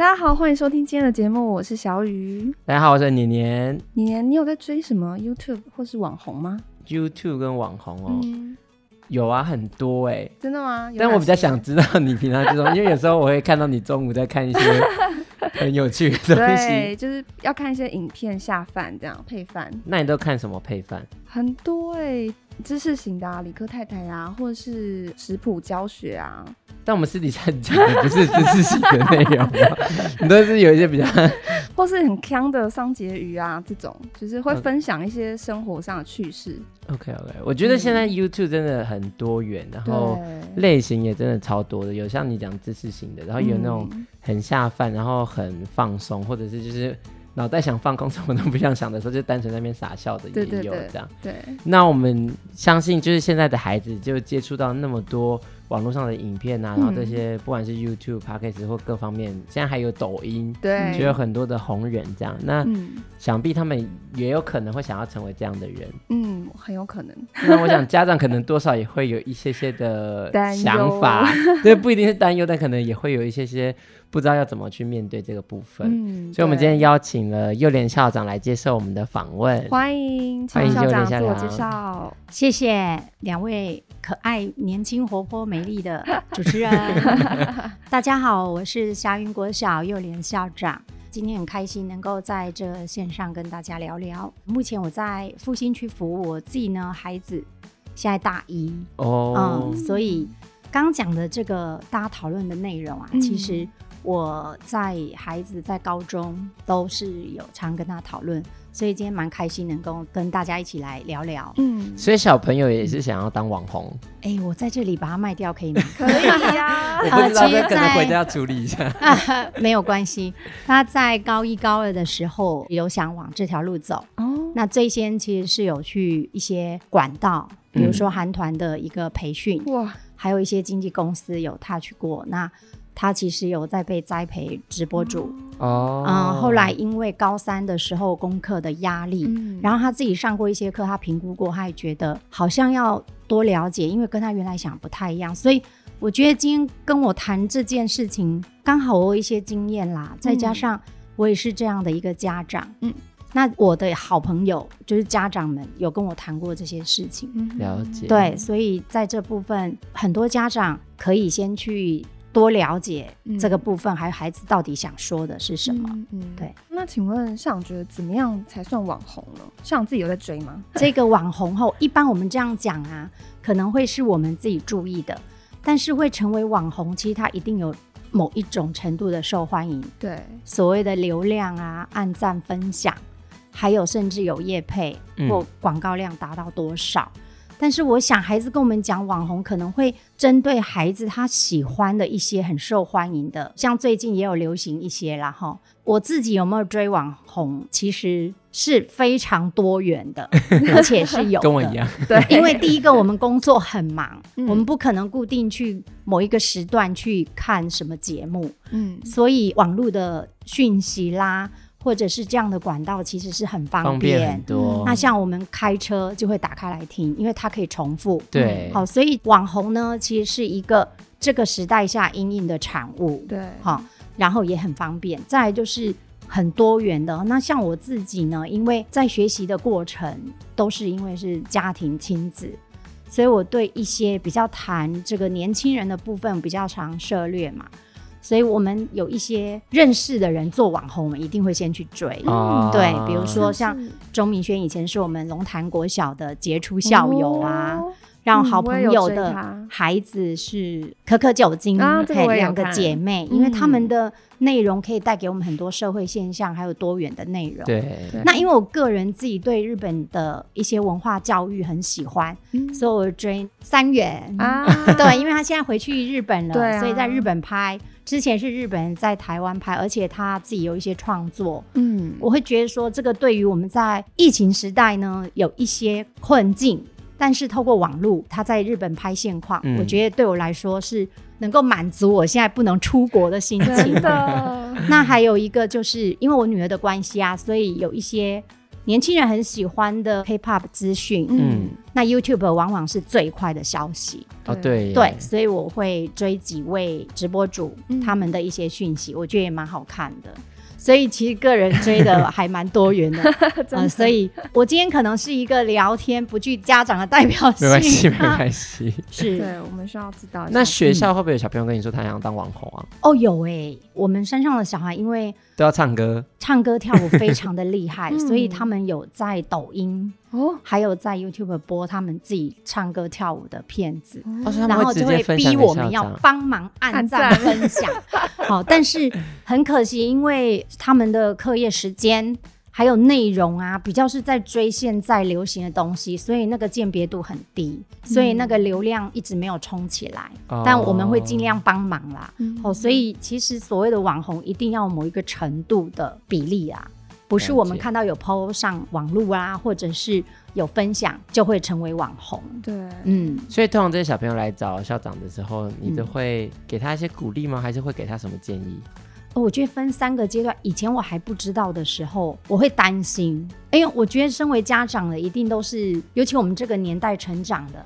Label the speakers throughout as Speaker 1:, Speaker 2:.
Speaker 1: 大家好，欢迎收听今天的节目，我是小雨。
Speaker 2: 大家好，我是年年。
Speaker 1: 年年，你有在追什么 YouTube 或是网红吗
Speaker 2: ？YouTube 跟网红哦，
Speaker 1: 嗯、
Speaker 2: 有啊，很多哎、欸。
Speaker 1: 真的吗？
Speaker 2: 但我比较想知道你平常这种，因为有时候我会看到你中午在看一些 很有趣的东西，
Speaker 1: 对，就是要看一些影片下饭这样配饭。
Speaker 2: 那你都看什么配饭？
Speaker 1: 很多哎、欸，知识型的啊，理科太太啊，或者是食谱教学啊。
Speaker 2: 但我们私底下讲的不是知识型的内容，你都是有一些比较，
Speaker 1: 或是很康的桑结鱼啊，这种就是会分享一些生活上的趣事。
Speaker 2: OK OK，我觉得现在 YouTube 真的很多元，嗯、然后类型也真的超多的，有像你讲知识型的，然后有那种很下饭，然后很放松，或者是就是脑袋想放空，什么都不想想的时候，就单纯在那边傻笑的也有这样。对，那我们相信，就是现在的孩子就接触到那么多。网络上的影片啊，然后这些不管是 YouTube、Podcast 或各方面，现在还有抖音，对，就有很多的红人这样。那、嗯、想必他们也有可能会想要成为这样的人，
Speaker 1: 嗯，很有可能。
Speaker 2: 那我想家长可能多少也会有一些些的想法，对，不一定是担忧，但可能也会有一些些。不知道要怎么去面对这个部分，嗯，所以我们今天邀请了幼联校长来接受我们的访问，
Speaker 1: 欢迎，欢迎校长自我介绍，
Speaker 3: 谢谢两位可爱、年轻、活泼、美丽的 主持人。大家好，我是霞云国小幼联校长，今天很开心能够在这线上跟大家聊聊。目前我在复兴区服务，我自己呢孩子现在大一哦，嗯，所以刚讲的这个大家讨论的内容啊，嗯、其实。我在孩子在高中都是有常跟他讨论，所以今天蛮开心能够跟大家一起来聊聊。嗯，
Speaker 2: 所以小朋友也是想要当网红。
Speaker 3: 哎、欸，我在这里把它卖掉可以吗？
Speaker 1: 可以呀。
Speaker 2: 我不知道，可能回家要处理一下。
Speaker 3: 呃、没有关系。他在高一高二的时候有想往这条路走。哦。那最先其实是有去一些管道，比如说韩团的一个培训。哇、嗯。还有一些经纪公司有 touch 过。那。他其实有在被栽培直播主。哦，嗯，后来因为高三的时候功课的压力，嗯，然后他自己上过一些课，他评估过，他也觉得好像要多了解，因为跟他原来想不太一样，所以我觉得今天跟我谈这件事情，刚好我有一些经验啦，再加上我也是这样的一个家长，嗯，那我的好朋友就是家长们有跟我谈过这些事情，嗯，
Speaker 2: 了解，
Speaker 3: 对，所以在这部分很多家长可以先去。多了解这个部分，嗯、还有孩子到底想说的是什么？嗯，嗯对。
Speaker 1: 那请问校长觉得怎么样才算网红呢？校长自己有在追吗？
Speaker 3: 这个网红后，一般我们这样讲啊，可能会是我们自己注意的，但是会成为网红，其实他一定有某一种程度的受欢迎。对，所谓的流量啊、按赞、分享，还有甚至有业配或广告量达到多少。嗯但是我想，孩子跟我们讲网红，可能会针对孩子他喜欢的一些很受欢迎的，像最近也有流行一些啦哈。我自己有没有追网红，其实是非常多元的，而且是有
Speaker 2: 跟我一样。
Speaker 3: 对，因为第一个我们工作很忙，嗯、我们不可能固定去某一个时段去看什么节目，嗯，所以网络的讯息啦。或者是这样的管道，其实是很方便，方便很多。那像我们开车就会打开来听，因为它可以重复。对，嗯、好，所以网红呢，其实是一个这个时代下因应的产物。对，好，然后也很方便。再来就是很多元的。那像我自己呢，因为在学习的过程都是因为是家庭亲子，所以我对一些比较谈这个年轻人的部分比较常涉略嘛。所以我们有一些认识的人做网红，我们一定会先去追。嗯，对，比如说像钟明轩以前是我们龙潭国小的杰出校友啊，让好朋友的孩子是可可酒精，对，两个姐妹，因为他们的内容可以带给我们很多社会现象，还有多元的内容。
Speaker 2: 对，
Speaker 3: 那因为我个人自己对日本的一些文化教育很喜欢，所以我追三元。啊，对，因为他现在回去日本了，所以在日本拍。之前是日本人在台湾拍，而且他自己有一些创作。嗯，我会觉得说，这个对于我们在疫情时代呢，有一些困境。但是透过网络，他在日本拍现况，嗯、我觉得对我来说是能够满足我现在不能出国的心情的。那还有一个就是因为我女儿的关系啊，所以有一些年轻人很喜欢的 K-pop 资讯。嗯，那 YouTube 往往是最快的消息。
Speaker 2: 哦，对
Speaker 3: 对，所以我会追几位直播主他们的一些讯息，我觉得也蛮好看的。所以其实个人追的 还蛮多元的，的呃，所以我今天可能是一个聊天不具家长的代表性，
Speaker 2: 没关系，没关系。
Speaker 3: 是，
Speaker 1: 对，我们需要知道。
Speaker 2: 那学校会不会有小朋友跟你说他想当网红啊？
Speaker 3: 哦，有哎、欸，我们山上的小孩因为
Speaker 2: 都要唱歌，
Speaker 3: 唱歌跳舞非常的厉害，所以他们有在抖音。哦，还有在 YouTube 播他们自己唱歌跳舞的片子，哦、然后就会逼我们要帮忙按赞分享。好，但是很可惜，因为他们的课业时间还有内容啊，比较是在追现在流行的东西，所以那个鉴别度很低，所以那个流量一直没有冲起来。嗯、但我们会尽量帮忙啦。哦，所以其实所谓的网红，一定要某一个程度的比例啊。不是我们看到有 PO 上网络啊，或者是有分享就会成为网红。
Speaker 1: 对，
Speaker 3: 嗯，
Speaker 2: 所以通常这些小朋友来找校长的时候，你都会给他一些鼓励吗？还是会给他什么建议？
Speaker 3: 哦，我觉得分三个阶段。以前我还不知道的时候，我会担心。哎呦，我觉得身为家长的，一定都是，尤其我们这个年代成长的，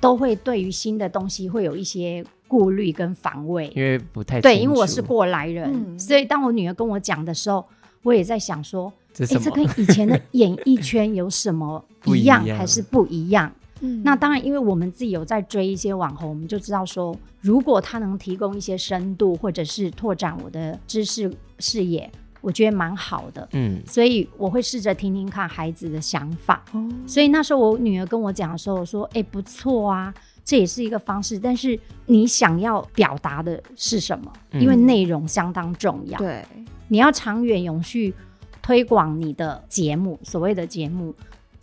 Speaker 3: 都会对于新的东西会有一些顾虑跟防卫，
Speaker 2: 因为不太
Speaker 3: 对，因为我是过来人，嗯、所以当我女儿跟我讲的时候。我也在想说，哎，这跟以前的演艺圈有什么 一样，还是不一样？嗯，那当然，因为我们自己有在追一些网红，我们就知道说，如果他能提供一些深度，或者是拓展我的知识视野，我觉得蛮好的。嗯，所以我会试着听听看孩子的想法。哦，所以那时候我女儿跟我讲的时候，我说，哎，不错啊，这也是一个方式。但是你想要表达的是什么？因为内容相当重要。对。你要长远永续推广你的节目，所谓的节目，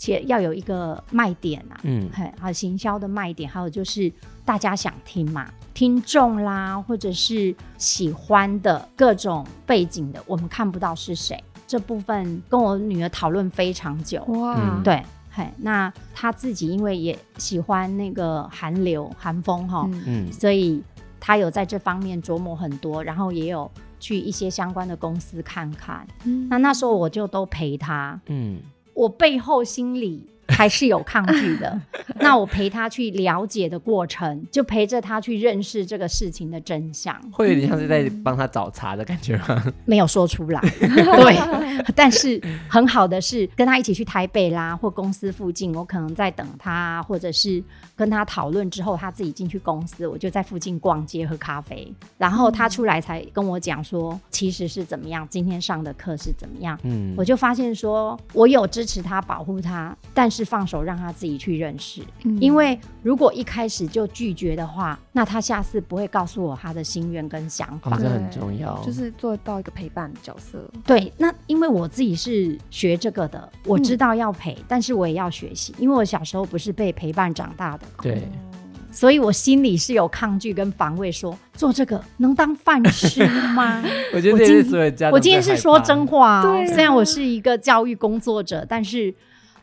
Speaker 3: 且要有一个卖点啊，嗯，还有行销的卖点，还有就是大家想听嘛，听众啦，或者是喜欢的各种背景的，我们看不到是谁，这部分跟我女儿讨论非常久，哇，嗯、对，嘿，那她自己因为也喜欢那个韩流、韩风哈，嗯，所以她有在这方面琢磨很多，然后也有。去一些相关的公司看看，嗯、那那时候我就都陪他，嗯，我背后心里 还是有抗拒的。那我陪他去了解的过程，就陪着他去认识这个事情的真相，
Speaker 2: 会有点像是在帮他找茬的感觉吗？
Speaker 3: 没有说出来，对。但是很好的是跟他一起去台北啦，或公司附近，我可能在等他，或者是跟他讨论之后，他自己进去公司，我就在附近逛街喝咖啡，然后他出来才跟我讲说，其实是怎么样，今天上的课是怎么样。嗯，我就发现说我有支持他，保护他，但是放手让他自己去认识。嗯，因为如果一开始就拒绝的话，那他下次不会告诉我他的心愿跟想法。
Speaker 2: 哦，这很重要，
Speaker 1: 就是做到一个陪伴的角色。
Speaker 3: 对，那因为我自己是学这个的，我知道要陪，嗯，但是我也要学习，因为我小时候不是被陪伴长大的。
Speaker 2: 对，
Speaker 3: 所以我心里是有抗拒跟防卫，说做这个能当饭吃吗？
Speaker 2: 我觉得这是所有家长，
Speaker 3: 我今天是说真话哦，对啊，虽然我是一个教育工作者，但是。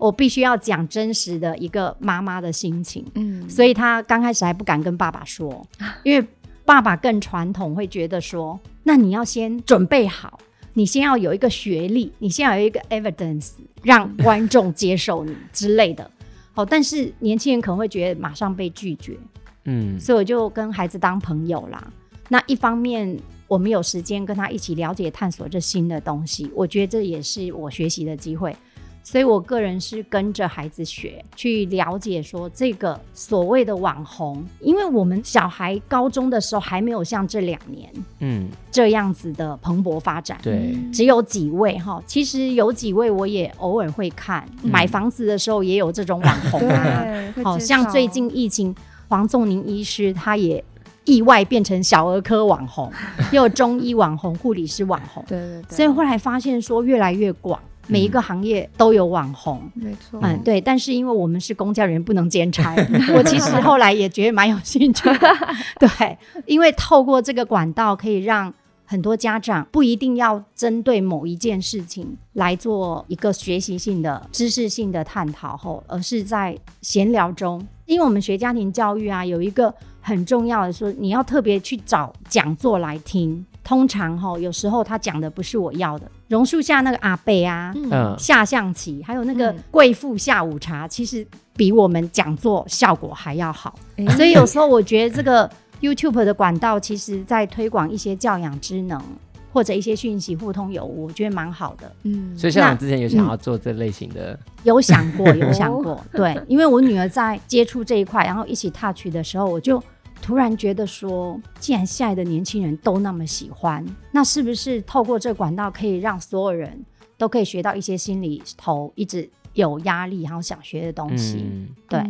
Speaker 3: 我必须要讲真实的一个妈妈的心情，嗯，所以他刚开始还不敢跟爸爸说，因为爸爸更传统，会觉得说，那你要先准备好，你先要有一个学历，你先要有一个 evidence，让观众接受你 之类的。好，但是年轻人可能会觉得马上被拒绝，嗯，所以我就跟孩子当朋友啦。那一方面，我们有时间跟他一起了解、探索这新的东西，我觉得这也是我学习的机会。所以我个人是跟着孩子学，去了解说这个所谓的网红，因为我们小孩高中的时候还没有像这两年，嗯，这样子的蓬勃发展，
Speaker 2: 对，
Speaker 3: 只有几位哈，其实有几位我也偶尔会看，嗯、买房子的时候也有这种网红啊，好像最近疫情，黄仲宁医师他也。意外变成小儿科网红，又有中医网红、护理师网红，
Speaker 1: 对对对。
Speaker 3: 所以后来发现说越来越广，每一个行业都有网红，
Speaker 1: 没错。
Speaker 3: 嗯，对。但是因为我们是公教人，不能兼差。我其实后来也觉得蛮有兴趣的，对，因为透过这个管道，可以让很多家长不一定要针对某一件事情来做一个学习性的、知识性的探讨后，而是在闲聊中，因为我们学家庭教育啊，有一个。很重要的说，你要特别去找讲座来听。通常哈，有时候他讲的不是我要的。榕树下那个阿贝啊，嗯，下象棋，还有那个贵妇下午茶，其实比我们讲座效果还要好。嗯、所以有时候我觉得这个 YouTube 的管道，其实在推广一些教养之能或者一些讯息互通有无，我觉得蛮好的。嗯，
Speaker 2: 所以校长之前有想要做这类型的，
Speaker 3: 嗯、有想过，有想 过。对，因为我女儿在接触这一块，然后一起 touch 的时候，我就。突然觉得说，既然现在的年轻人都那么喜欢，那是不是透过这个管道可以让所有人都可以学到一些心里头一直有压力然后想学的东西？嗯、对。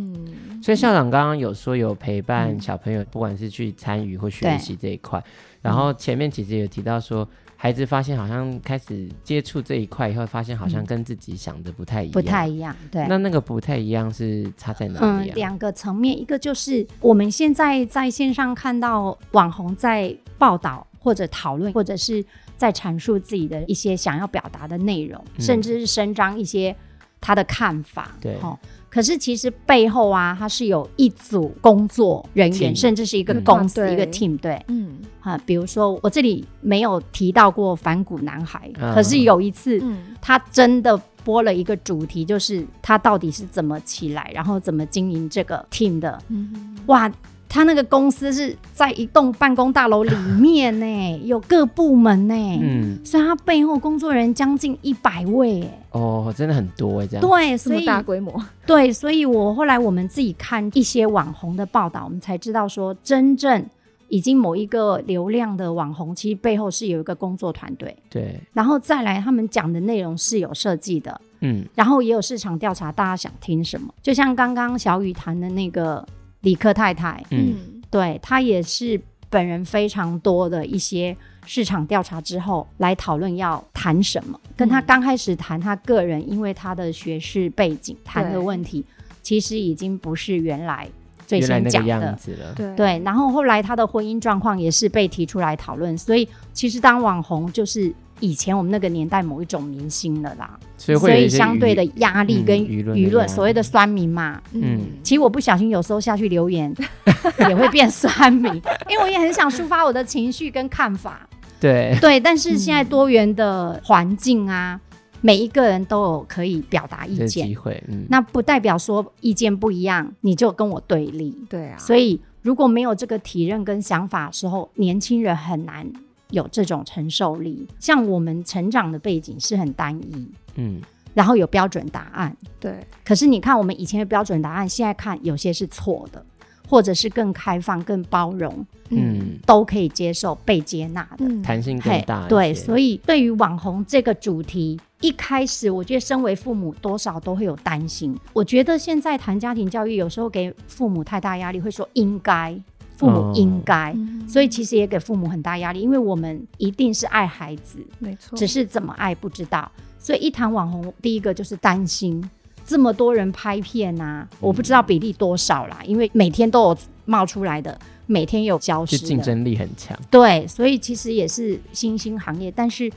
Speaker 2: 所以校长刚刚有说有陪伴小朋友，不管是去参与或学习这一块，嗯、然后前面其实有提到说。孩子发现好像开始接触这一块以后，发现好像跟自己想的不太一样，
Speaker 3: 不太一样。对，
Speaker 2: 那那个不太一样是差在哪里啊？
Speaker 3: 嗯，两个层面，一个就是我们现在在线上看到网红在报道或者讨论，或者是在阐述自己的一些想要表达的内容，嗯，甚至是伸张一些他的看法。
Speaker 2: 对，哦
Speaker 3: 可是其实背后啊，它是有一组工作人员甚至是一个公司、嗯、一个 team。对，嗯，啊，比如说我这里没有提到过反骨男孩，嗯、可是有一次，嗯、他真的播了一个主题，就是他到底是怎么起来，然后怎么经营这个 team 的。嗯，哇。他那个公司是在一栋办公大楼里面呢，有各部门呢，嗯，所以他背后工作人员将近一百位，
Speaker 2: 哦，真的很多哎，这样。
Speaker 3: 对，所以
Speaker 1: 大规模，
Speaker 3: 对，所以我后来我们自己看一些网红的报道，我们才知道说，真正已经某一个流量的网红，其实背后是有一个工作团队，
Speaker 2: 对，
Speaker 3: 然后再来他们讲的内容是有设计的，嗯，然后也有市场调查，大家想听什么，就像刚刚小雨谈的那个。理科太太，嗯，对，她也是本人非常多的一些市场调查之后来讨论要谈什么。跟她刚开始谈她个人，因为她的学士背景谈的问题，其实已经不是原来最先讲的样子了。对，对，然后后来她的婚姻状况也是被提出来讨论，所以其实当网红就是。以前我们那个年代某一种明星了啦，
Speaker 2: 所以，
Speaker 3: 所以相对的压力跟舆论，舆论所谓的酸民嘛，嗯，其实我不小心有时候下去留言 也会变酸民，因为我也很想抒发我的情绪跟看法，
Speaker 2: 对。
Speaker 3: 对，但是现在多元的环境啊，嗯、每一个人都有可以表达意见。机会，嗯，那不代表说意见不一样你就跟我对立，
Speaker 1: 对啊，
Speaker 3: 所以如果没有这个体认跟想法的时候，年轻人很难。有这种承受力，像我们成长的背景是很单一，嗯，然后有标准答案，
Speaker 1: 对。
Speaker 3: 可是你看，我们以前的标准答案，现在看有些是错的，或者是更开放、更包容，嗯，都可以接受、被接纳的，
Speaker 2: 弹性更大。
Speaker 3: 对，所以对于网红这个主题，一开始我觉得身为父母多少都会有担心。我觉得现在谈家庭教育，有时候给父母太大压力，会说应该。父母应该，嗯、所以其实也给父母很大压力，因为我们一定是爱孩子，
Speaker 1: 没错，
Speaker 3: 只是怎么爱不知道。所以一谈网红，第一个就是担心这么多人拍片啊，嗯、我不知道比例多少啦，因为每天都有冒出来的，每天有消失，
Speaker 2: 竞争力很强。
Speaker 3: 对，所以其实也是新兴行业，但是。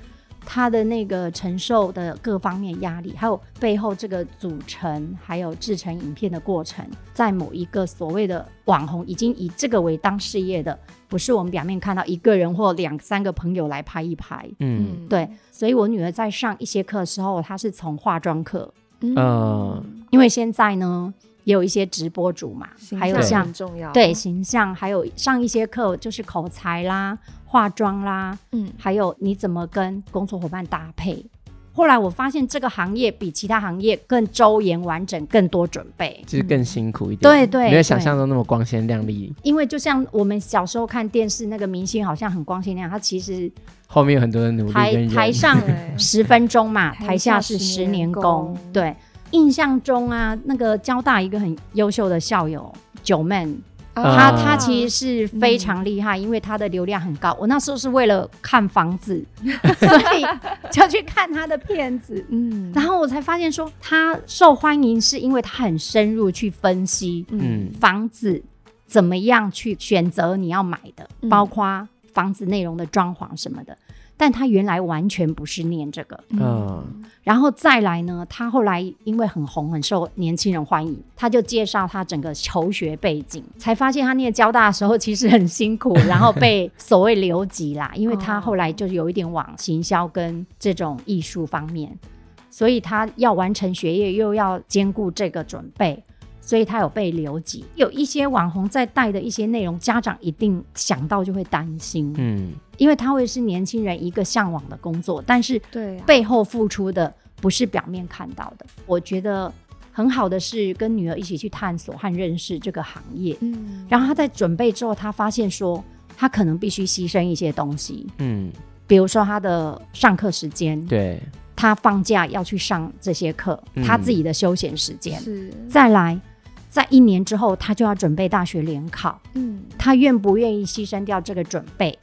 Speaker 3: 他的那个承受的各方面压力，还有背后这个组成，还有制成影片的过程，在某一个所谓的网红已经以这个为当事业的，不是我们表面看到一个人或两三个朋友来拍一拍。嗯，对。所以我女儿在上一些课的时候，她是从化妆课，嗯，因为现在呢。也有一些直播主嘛，还有像对形象，还有上一些课就是口才啦、化妆啦，嗯，还有你怎么跟工作伙伴搭配，后来我发现这个行业比其他行业更周延完整，更多准备，
Speaker 2: 就是更辛苦一点。
Speaker 3: 对对，
Speaker 2: 没有想象中那么光鲜亮丽。
Speaker 3: 因为就像我们小时候看电视，那个明星好像很光鲜亮丽，他其实
Speaker 2: 后面有很多的努力。
Speaker 3: 台台上 十分钟嘛，台下是十年功。对，印象中啊，那个交大一个很优秀的校友九妹。他他其实是非常厉害，嗯，因为他的流量很高。我那时候是为了看房子，所以就去看他的片子。嗯，然后我才发现说他受欢迎是因为他很深入去分析，嗯，房子怎么样去选择你要买的，嗯，包括房子内容的装潢什么的。但他原来完全不是念这个，嗯，然后再来呢，他后来因为很红，很受年轻人欢迎，他就介绍他整个求学背景，才发现他念交大的时候其实很辛苦，然后被 所谓留级啦，因为他后来就有一点往行销跟这种艺术方面，所以他要完成学业又要兼顾这个准备。所以他有被留级，有一些网红在带的一些内容，家长一定想到就会担心，嗯，因为他会是年轻人一个向往的工作，但是对背后付出的不是表面看到的。我觉得很好的是跟女儿一起去探索和认识这个行业，嗯，然后他在准备之后，他发现说他可能必须牺牲一些东西，嗯，比如说他的上课时间，
Speaker 2: 对，
Speaker 3: 他放假要去上这些课，他自己的休闲时间，是。再来。在一年之后，他就要准备大学联考。嗯，他愿不愿意牺牲掉这个准备，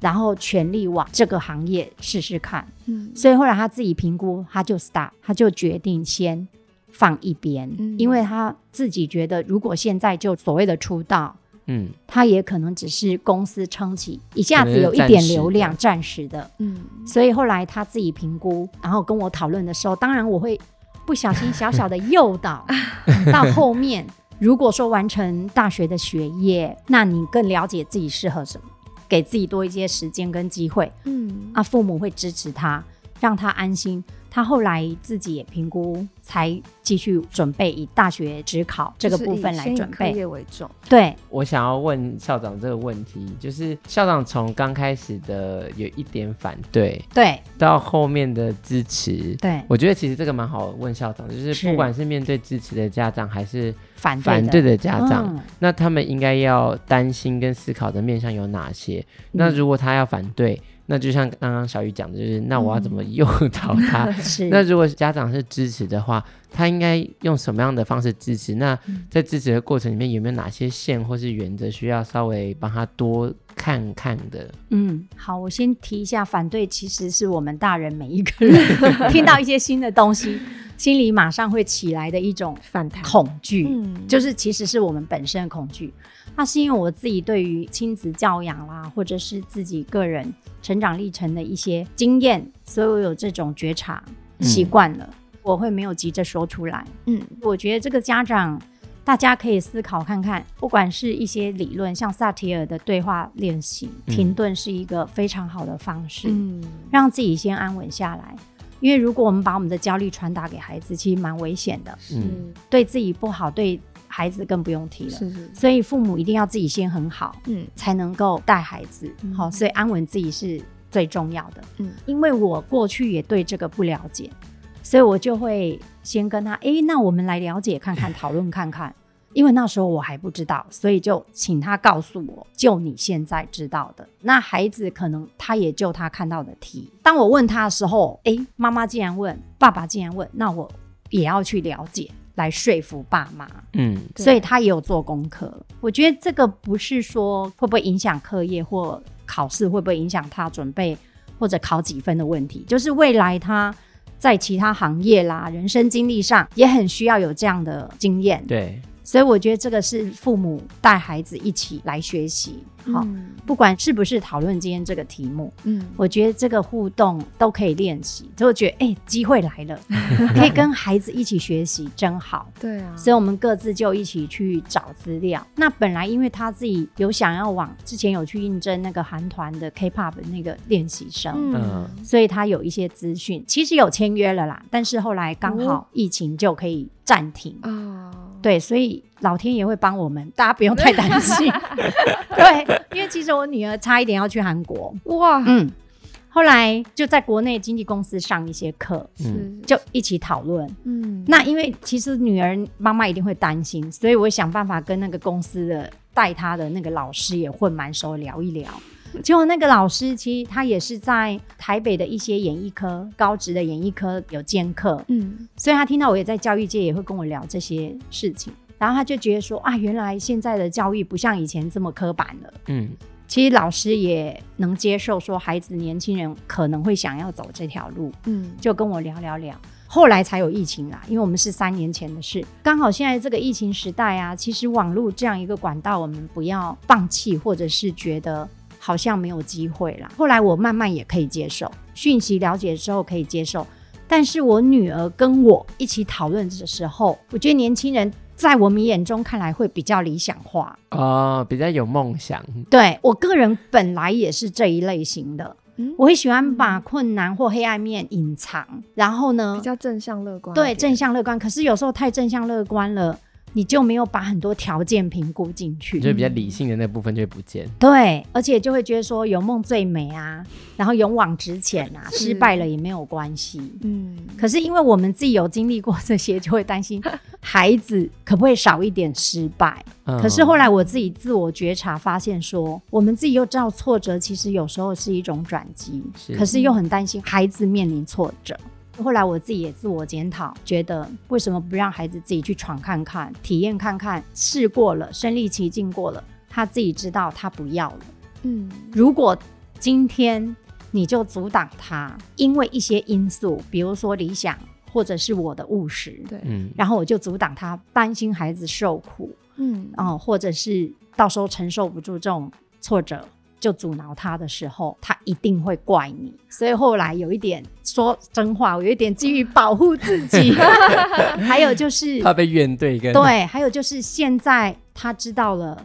Speaker 3: 然后全力往这个行业试试看？嗯，所以后来他自己评估，他就 start，他就决定先放一边，嗯，因为他自己觉得，如果现在就所谓的出道，嗯，他也可能只是公司撑起一下子有一点流量，暂时的，嗯，所以后来他自己评估，然后跟我讨论的时候，当然我会。不小心小小的诱导 到后面，如果说完成大学的学业，那你更了解自己适合什么，给自己多一些时间跟机会，嗯，啊，父母会支持他，让他安心。他后来自己也评估，才继续准备以大学职考这个部分来准备。
Speaker 1: 课业为重。
Speaker 3: 对，
Speaker 2: 我想要问校长这个问题，就是校长从刚开始的有一点反对，
Speaker 3: 对，
Speaker 2: 到后面的支持，
Speaker 3: 对，
Speaker 2: 我觉得其实这个蛮好问校长，就是不管是面对支持的家长还是
Speaker 3: 反
Speaker 2: 反对的家长，嗯、那他们应该要担心跟思考的面向有哪些？嗯、那如果他要反对？那就像刚刚小雨讲的，就是那我要怎么诱导他？嗯、那如果家长是支持的话，他应该用什么样的方式支持？那在支持的过程里面，有没有哪些线或是原则需要稍微帮他多看看的？
Speaker 3: 嗯，好，我先提一下，反对其实是我们大人每一个人 听到一些新的东西，心里马上会起来的一种反弹恐惧，嗯，就是其实是我们本身的恐惧。那是因为我自己对于亲子教养啦，或者是自己个人成长历程的一些经验，所以我有这种觉察习惯了，嗯，我会没有急着说出来。嗯，我觉得这个家长大家可以思考看看，不管是一些理论，像萨提尔的对话练习，停顿是一个非常好的方式，嗯，让自己先安稳下来。因为如果我们把我们的焦虑传达给孩子，其实蛮危险的，嗯，对自己不好，对。孩子更不用提了，是是，所以父母一定要自己先很好，嗯，才能够带孩子，好，嗯，所以安稳自己是最重要的，嗯，因为我过去也对这个不了解，所以我就会先跟他，哎，那我们来了解看看，讨论看看，因为那时候我还不知道，所以就请他告诉我，就你现在知道的，那孩子可能他也就他看到的题，当我问他的时候，哎，妈妈竟然问，爸爸竟然问，那我也要去了解。来说服爸妈，嗯，所以他也有做功课。我觉得这个不是说会不会影响课业或考试，会不会影响他准备或者考几分的问题，就是未来他在其他行业啦、人生经历上也很需要有这样的经验。
Speaker 2: 对。
Speaker 3: 所以我觉得这个是父母带孩子一起来学习，好、嗯，不管是不是讨论今天这个题目，嗯，我觉得这个互动都可以练习。就觉得哎，机会来了，可以跟孩子一起学习，真好。对啊，所以我们各自就一起去找资料。那本来因为他自己有想要往之前有去应征那个韩团的 K-pop 的那个练习生，嗯，所以他有一些资讯，其实有签约了啦，但是后来刚好疫情就可以暂停啊。哦对，所以老天爷会帮我们，大家不用太担心。对，因为其实我女儿差一点要去韩国，哇，嗯，后来就在国内经纪公司上一些课，
Speaker 1: 嗯，
Speaker 3: 就一起讨论。嗯，那因为其实女儿妈妈一定会担心，所以我想办法跟那个公司的带她的那个老师也混蛮熟，聊一聊。结果那个老师其实他也是在台北的一些演艺科高职的演艺科有兼课，嗯，所以他听到我也在教育界，也会跟我聊这些事情。然后他就觉得说啊，原来现在的教育不像以前这么刻板了，嗯。其实老师也能接受，说孩子年轻人可能会想要走这条路，嗯，就跟我聊聊聊。后来才有疫情啦，因为我们是三年前的事，刚好现在这个疫情时代啊，其实网络这样一个管道，我们不要放弃，或者是觉得好像没有机会啦。后来我慢慢也可以接受，讯息了解之后可以接受，但是我女儿跟我一起讨论的时候，我觉得年轻人。在我们眼中看来会比较理想化
Speaker 2: 哦，比较有梦想。
Speaker 3: 对，我个人本来也是这一类型的，嗯，我会喜欢把困难或黑暗面隐藏，然后呢，
Speaker 1: 比较正向乐观。
Speaker 3: 对，正向乐观。可是有时候太正向乐观了。你就没有把很多条件评估进去，
Speaker 2: 就比较理性的那部分就会不见。嗯。
Speaker 3: 对，而且就会觉得说有梦最美啊，然后勇往直前啊，失败了也没有关系。嗯，可是因为我们自己有经历过这些，就会担心孩子可不可以少一点失败。嗯。可是后来我自己自我觉察，发现说我们自己又知道挫折其实有时候是一种转机，可是又很担心孩子面临挫折。后来我自己也自我检讨，觉得为什么不让孩子自己去闯看看、体验看看，试过了、身历其境过了，他自己知道他不要了。嗯，如果今天你就阻挡他，因为一些因素，比如说理想或者是我的务实，对，嗯，然后我就阻挡他，担心孩子受苦，嗯，哦，或者是到时候承受不住这种挫折。就阻挠他的时候，他一定会怪你。所以后来有一点说真话，我有一点基于保护自己，还有就是
Speaker 2: 怕被怨对。跟
Speaker 3: 对，还有就是现在他知道了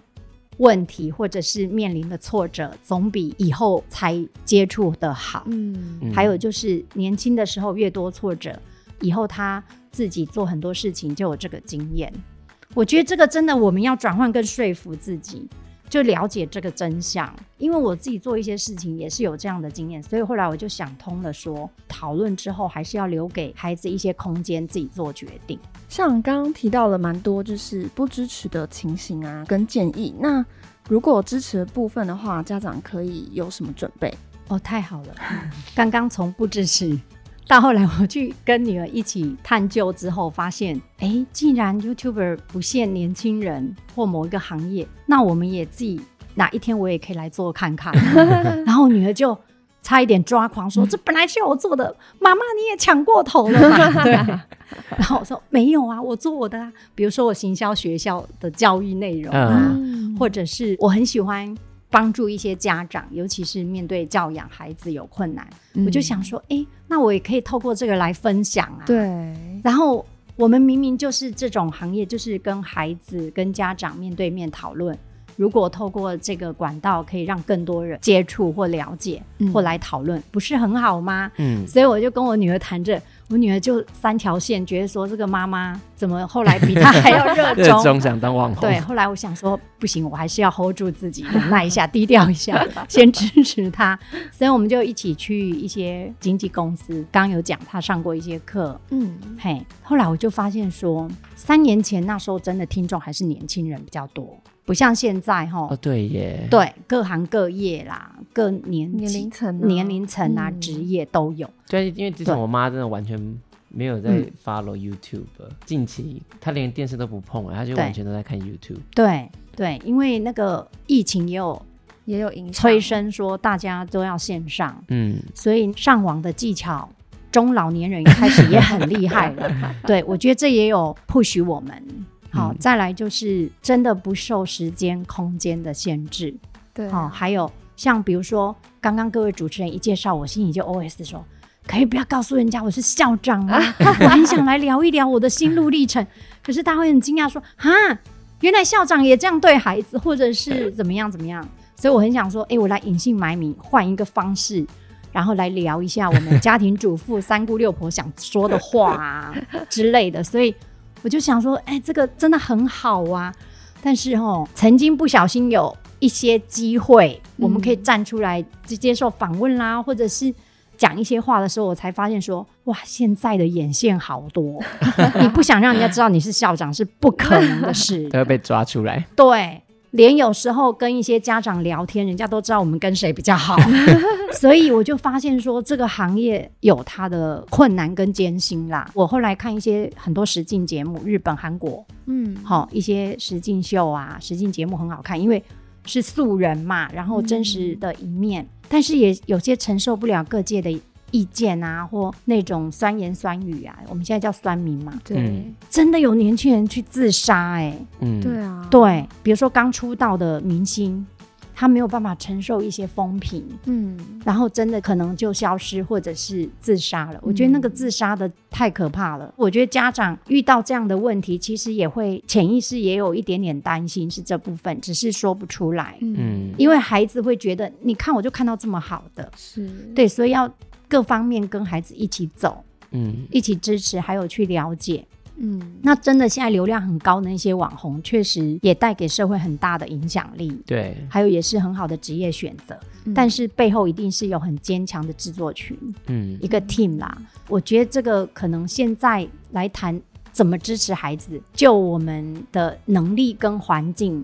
Speaker 3: 问题，或者是面临的挫折，总比以后才接触的好。嗯，还有就是年轻的时候越多挫折，以后他自己做很多事情就有这个经验。我觉得这个真的我们要转换跟说服自己。就了解这个真相，因为我自己做一些事情也是有这样的经验，所以后来我就想通了说，说讨论之后还是要留给孩子一些空间自己做决定。
Speaker 1: 像刚刚提到了蛮多就是不支持的情形啊，跟建议。那如果支持的部分的话，家长可以有什么准备？
Speaker 3: 哦，太好了，刚刚从不支持。到后来，我去跟女儿一起探究之后，发现，哎、欸，既然 YouTuber 不限年轻人或某一个行业，那我们也自己哪一天我也可以来做看看。然后女儿就差一点抓狂说：“这本来是我做的，妈妈你也抢过头了嘛？” 对。然后我说：“没有啊，我做我的啊。比如说我行销学校的教育内容啊，嗯、或者是我很喜欢。”帮助一些家长，尤其是面对教养孩子有困难，嗯、我就想说，哎、欸，那我也可以透过这个来分享啊。
Speaker 1: 对。
Speaker 3: 然后我们明明就是这种行业，就是跟孩子、跟家长面对面讨论。如果透过这个管道，可以让更多人接触或了解，嗯、或来讨论，不是很好吗？嗯。所以我就跟我女儿谈着。我女儿就三条线，觉得说这个妈妈怎么后来比她还要热 衷，
Speaker 2: 衷想当网红。
Speaker 3: 对，后来我想说不行，我还是要 hold 住自己，忍耐一下，低调一下，先支持她。所以我们就一起去一些经纪公司，刚刚有讲她上过一些课，嗯，嘿。后来我就发现说，三年前那时候真的听众还是年轻人比较多。不像现在哈，
Speaker 2: 哦对耶，
Speaker 3: 对各行各业啦，各年
Speaker 1: 年龄层、
Speaker 3: 年龄层啊，职业都有。
Speaker 2: 对，因为之前我妈真的完全没有在 follow YouTube，近期她连电视都不碰了，她就完全都在看 YouTube。
Speaker 3: 对对，因为那个疫情也有
Speaker 1: 也有影响，
Speaker 3: 催生说大家都要线上，嗯，所以上网的技巧，中老年人一开始也很厉害了。对，我觉得这也有 push 我们。好，再来就是真的不受时间、空间的限制。对，好，还有像比如说，刚刚各位主持人一介绍，我心里就 OS 说，可以不要告诉人家我是校长啊？我很想来聊一聊我的心路历程。可是大家会很惊讶说，哈，原来校长也这样对孩子，或者是怎么样怎么样？所以我很想说，哎、欸，我来隐姓埋名，换一个方式，然后来聊一下我们家庭主妇、三姑六婆想说的话啊 之类的。所以。我就想说，哎、欸，这个真的很好啊！但是哦，曾经不小心有一些机会，我们可以站出来接受访问啦，或者是。讲一些话的时候，我才发现说，哇，现在的眼线好多，你不想让人家知道你是校长是不可能的事，
Speaker 2: 都要被抓出来。
Speaker 3: 对，连有时候跟一些家长聊天，人家都知道我们跟谁比较好，所以我就发现说，这个行业有它的困难跟艰辛啦。我后来看一些很多实境节目，日本、韩国，嗯，好一些实境秀啊，实境节目很好看，因为是素人嘛，然后真实的一面。嗯但是也有些承受不了各界的意见啊，或那种酸言酸语啊，我们现在叫酸民嘛。
Speaker 1: 对，嗯、
Speaker 3: 真的有年轻人去自杀哎、欸。
Speaker 1: 嗯，对啊，
Speaker 3: 对，比如说刚出道的明星。他没有办法承受一些风评，嗯，然后真的可能就消失或者是自杀了。嗯、我觉得那个自杀的太可怕了。我觉得家长遇到这样的问题，其实也会潜意识也有一点点担心，是这部分，只是说不出来。嗯，因为孩子会觉得，你看我就看到这么好的，是对，所以要各方面跟孩子一起走，嗯，一起支持，还有去了解。嗯，那真的现在流量很高的那些网红，确实也带给社会很大的影响力。
Speaker 2: 对，
Speaker 3: 还有也是很好的职业选择。嗯、但是背后一定是有很坚强的制作群，嗯，一个 team 啦。我觉得这个可能现在来谈怎么支持孩子，就我们的能力跟环境，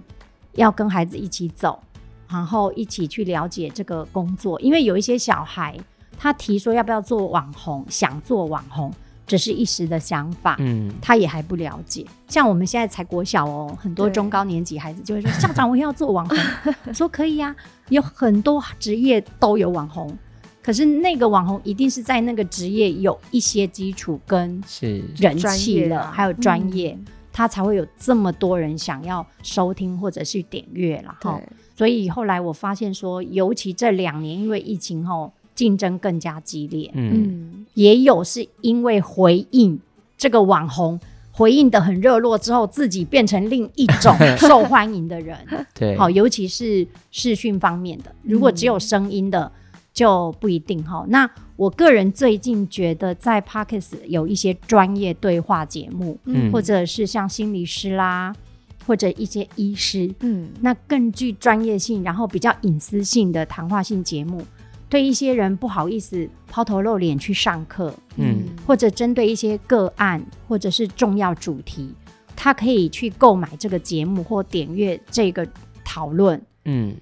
Speaker 3: 要跟孩子一起走，然后一起去了解这个工作。因为有一些小孩，他提说要不要做网红，想做网红。只是一时的想法，嗯，他也还不了解。像我们现在才国小哦，很多中高年级孩子就会说：“校长，我要做网红。”我说：“可以呀、啊，有很多职业都有网红，可是那个网红一定是在那个职业有一些基础跟是人气了，啊、还有专业，嗯、他才会有这么多人想要收听或者是点阅了哈。所以后来我发现说，尤其这两年因为疫情后。竞争更加激烈，嗯，也有是因为回应这个网红回应的很热络之后，自己变成另一种 受欢迎的人，对，好，尤其是视讯方面的，如果只有声音的就不一定。哈。那我个人最近觉得在 Podcast 有一些专业对话节目，嗯，或者是像心理师啦，或者一些医师，嗯，那更具专业性，然后比较隐私性的谈话性节目。对一些人不好意思抛头露脸去上课，嗯，或者针对一些个案或者是重要主题，他可以去购买这个节目或点阅这个讨论，嗯，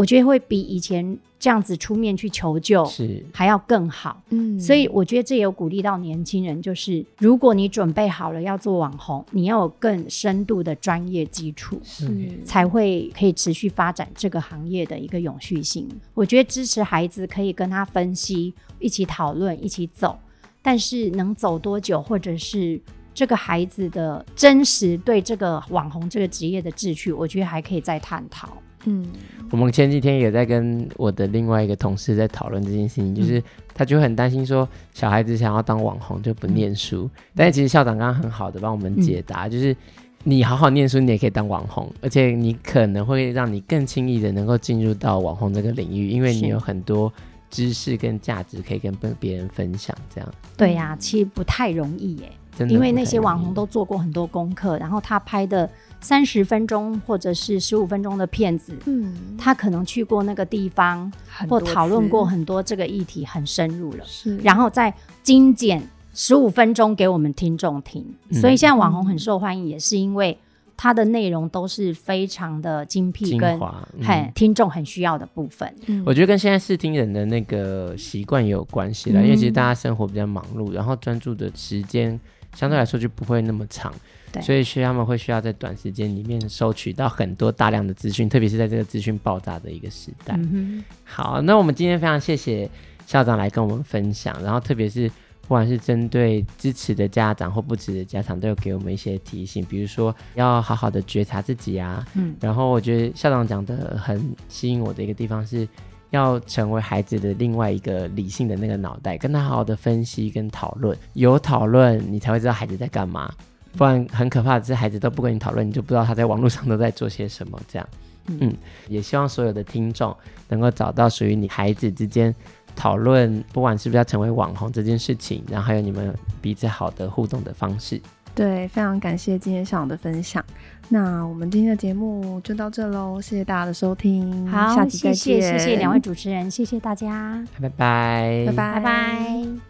Speaker 3: 我觉得会比以前。这样子出面去求救是还要更好，嗯，所以我觉得这也有鼓励到年轻人，就是如果你准备好了要做网红，你要有更深度的专业基础，是才会可以持续发展这个行业的一个永续性。我觉得支持孩子可以跟他分析，一起讨论，一起走，但是能走多久，或者是这个孩子的真实对这个网红这个职业的志趣，我觉得还可以再探讨。嗯，
Speaker 2: 我们前几天也在跟我的另外一个同事在讨论这件事情，就是他就很担心说，小孩子想要当网红就不念书，嗯、但是其实校长刚刚很好的帮我们解答，嗯、就是你好好念书，你也可以当网红，而且你可能会让你更轻易的能够进入到网红这个领域，因为你有很多知识跟价值可以跟别人分享，这样。
Speaker 3: 对呀、啊，其实不太容易耶，真的，因为那些网红都做过很多功课，然后他拍的。三十分钟或者是十五分钟的片子，嗯，他可能去过那个地方，或讨论过很多这个议题，很深入了，是，然后再精简十五分钟给我们听众听。嗯、所以现在网红很受欢迎，也是因为它的内容都是非常的精辟跟很听众很需要的部分。嗯、
Speaker 2: 我觉得跟现在视听人的那个习惯也有关系啦，嗯、因为其实大家生活比较忙碌，然后专注的时间相对来说就不会那么长。对所以，需要他们会需要在短时间里面收取到很多大量的资讯，特别是在这个资讯爆炸的一个时代。嗯、好，那我们今天非常谢谢校长来跟我们分享，然后特别是不管是针对支持的家长或不支持的家长，都有给我们一些提醒，比如说要好好的觉察自己啊。嗯，然后我觉得校长讲的很吸引我的一个地方是，要成为孩子的另外一个理性的那个脑袋，跟他好好的分析跟讨论，有讨论你才会知道孩子在干嘛。不然很可怕的是，孩子都不跟你讨论，你就不知道他在网络上都在做些什么。这样，嗯，也希望所有的听众能够找到属于你孩子之间讨论，不管是不是要成为网红这件事情，然后还有你们彼此好的互动的方式。
Speaker 1: 对，非常感谢今天上午的分享。那我们今天的节目就到这喽，谢谢大家的收听，
Speaker 3: 好，
Speaker 1: 下期再见，
Speaker 3: 谢谢，谢谢两位主持人，谢谢大家，
Speaker 2: 拜拜，
Speaker 1: 拜拜，
Speaker 3: 拜拜。